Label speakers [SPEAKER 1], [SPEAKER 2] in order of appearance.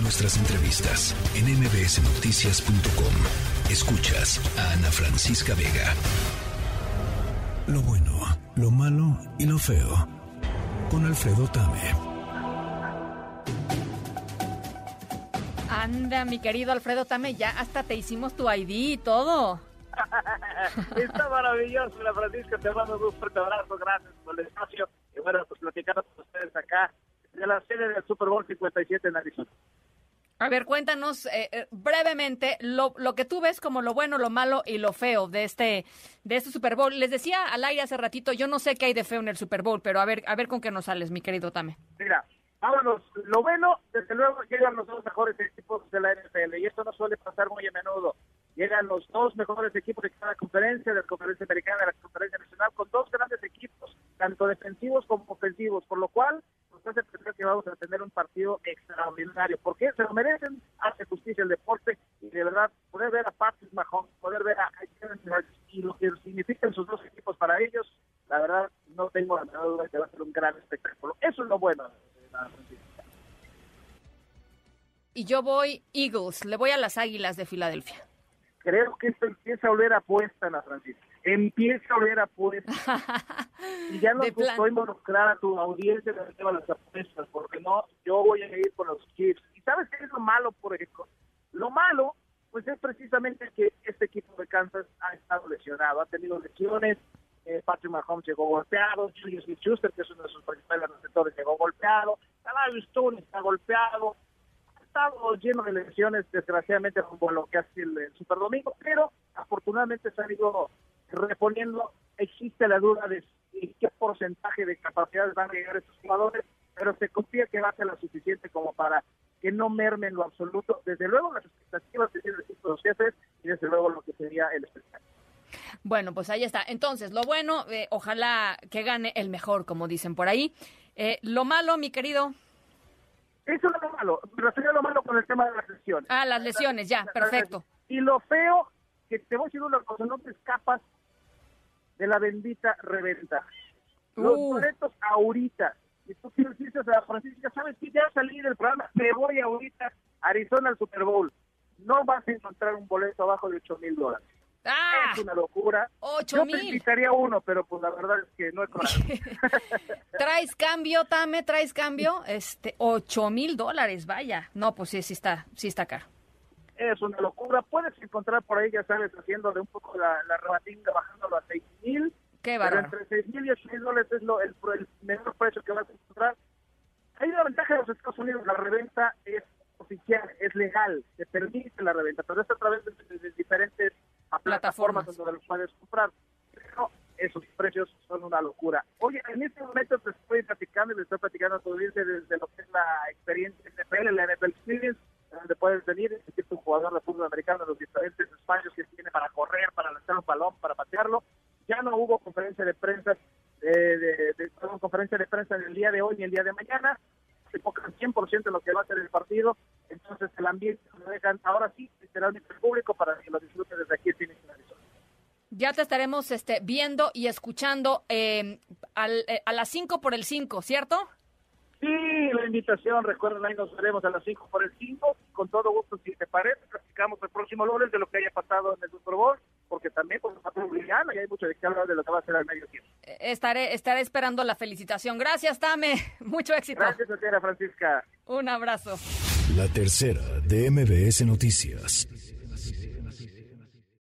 [SPEAKER 1] nuestras entrevistas en mbsnoticias.com. Escuchas a Ana Francisca Vega. Lo bueno, lo malo y lo feo. Con Alfredo Tame.
[SPEAKER 2] Anda, mi querido Alfredo Tame, ya hasta te hicimos tu ID y todo.
[SPEAKER 3] Está maravilloso, la Francisca. Te mando un fuerte abrazo. Gracias por el espacio. Y bueno, pues platicando con ustedes acá de la sede del Super Bowl 57 en Arizona.
[SPEAKER 2] A ver, cuéntanos eh, eh, brevemente lo, lo, que tú ves como lo bueno, lo malo y lo feo de este de este Super Bowl. Les decía al aire hace ratito, yo no sé qué hay de feo en el Super Bowl, pero a ver, a ver con qué nos sales, mi querido Tame.
[SPEAKER 3] Mira, vámonos. Lo bueno, desde luego, llegan los dos mejores equipos de la NFL y esto no suele pasar muy a menudo. Llegan los dos mejores equipos de cada conferencia, de la conferencia americana, de la conferencia nacional, con dos grandes equipos, tanto defensivos como ofensivos, por lo cual nos hace pensar que vamos a tener un partido extraordinario, porque se lo merecen, hace justicia el deporte, y de verdad, poder ver a Patrick Mahomes, poder ver a y lo que significan sus dos equipos para ellos, la verdad, no tengo la menor duda de que va a ser un gran espectáculo. Eso es lo bueno de la
[SPEAKER 2] Y yo voy Eagles, le voy a las Águilas de Filadelfia
[SPEAKER 3] creo que esto empieza a oler apuesta, Ana Francisca. Empieza a oler apuesta. y ya no gustó involucrar a tu audiencia tema de las apuestas, porque no, yo voy a ir con los Chiefs. ¿Y sabes qué es lo malo, por ejemplo? Lo malo, pues es precisamente que este equipo de Kansas ha estado lesionado, ha tenido lesiones. Eh, Patrick Mahomes llegó golpeado, Julius Smith-Schuster, que es uno de sus principales receptores, llegó golpeado, Talavius Stone está golpeado, estado lleno de lesiones, desgraciadamente, como lo que hace el, el Super Domingo, pero afortunadamente se han ido reponiendo. Existe la duda de qué porcentaje de capacidades van a llegar estos jugadores, pero se confía que va a ser lo suficiente como para que no mermen lo absoluto. Desde luego, las expectativas que tienen los jefes y desde luego lo que sería el espectáculo.
[SPEAKER 2] Bueno, pues ahí está. Entonces, lo bueno, eh, ojalá que gane el mejor, como dicen por ahí. Eh, lo malo, mi querido.
[SPEAKER 3] Eso es lo malo. Me refiero a lo malo con el tema de las lesiones.
[SPEAKER 2] Ah, las lesiones, ya, perfecto.
[SPEAKER 3] Y lo feo, que te voy a decir una cosa, no te escapas de la bendita reventa. Los uh. boletos ahorita. Y tú dices a Francisca, ¿sabes qué? Ya salí del programa, me voy ahorita a Arizona al Super Bowl. No vas a encontrar un boleto abajo de 8 mil dólares.
[SPEAKER 2] Ah,
[SPEAKER 3] es una locura.
[SPEAKER 2] Ocho
[SPEAKER 3] Yo te invitaría uno, pero pues la verdad es que no es
[SPEAKER 2] ¿Traes cambio, Tame? ¿Traes cambio? Este, ocho mil dólares, vaya. No, pues sí, sí está, sí está caro.
[SPEAKER 3] Es una locura. Puedes encontrar por ahí, ya sabes, haciendo de un poco la, la rebatinga, bajándolo a seis mil.
[SPEAKER 2] Qué
[SPEAKER 3] Pero entre seis mil y ocho mil dólares es lo, el, el menor precio que vas a encontrar. Hay una ventaja de los Estados Unidos, la reventa es oficial, es legal, se permite la reventa, pero es a través de, de diferentes plataformas, donde los puedes comprar. Pero esos precios son una locura. Oye, en este momento te estoy platicando y le estoy platicando a tu audiencia desde lo que es la experiencia NFL, la NFL Experience, donde puedes venir, es un jugador de fútbol americano los diferentes espacios que tiene para correr, para lanzar un balón, para patearlo. Ya no hubo conferencia de prensa, eh, de, de, conferencia de prensa en el día de hoy ni el día de mañana. Se enfocan 100% en lo que va a ser el partido. Entonces el ambiente lo dejan ahora sí, literalmente el público para que lo disfruten desde aquí.
[SPEAKER 2] Ya te estaremos este, viendo y escuchando eh, al, eh, a las 5 por el 5, ¿cierto?
[SPEAKER 3] Invitación, recuerden, ahí nos veremos a las 5 por el 5. Con todo gusto, si te parece, platicamos el próximo lunes de lo que haya pasado en el Super Bowl, porque también por pues, brillante y hay mucho de qué hablar de lo que va a ser al medio tiempo.
[SPEAKER 2] Eh, estaré, estaré esperando la felicitación. Gracias, Tame. Mucho éxito.
[SPEAKER 3] Gracias, señora Francisca.
[SPEAKER 2] Un abrazo.
[SPEAKER 1] La tercera de MBS Noticias.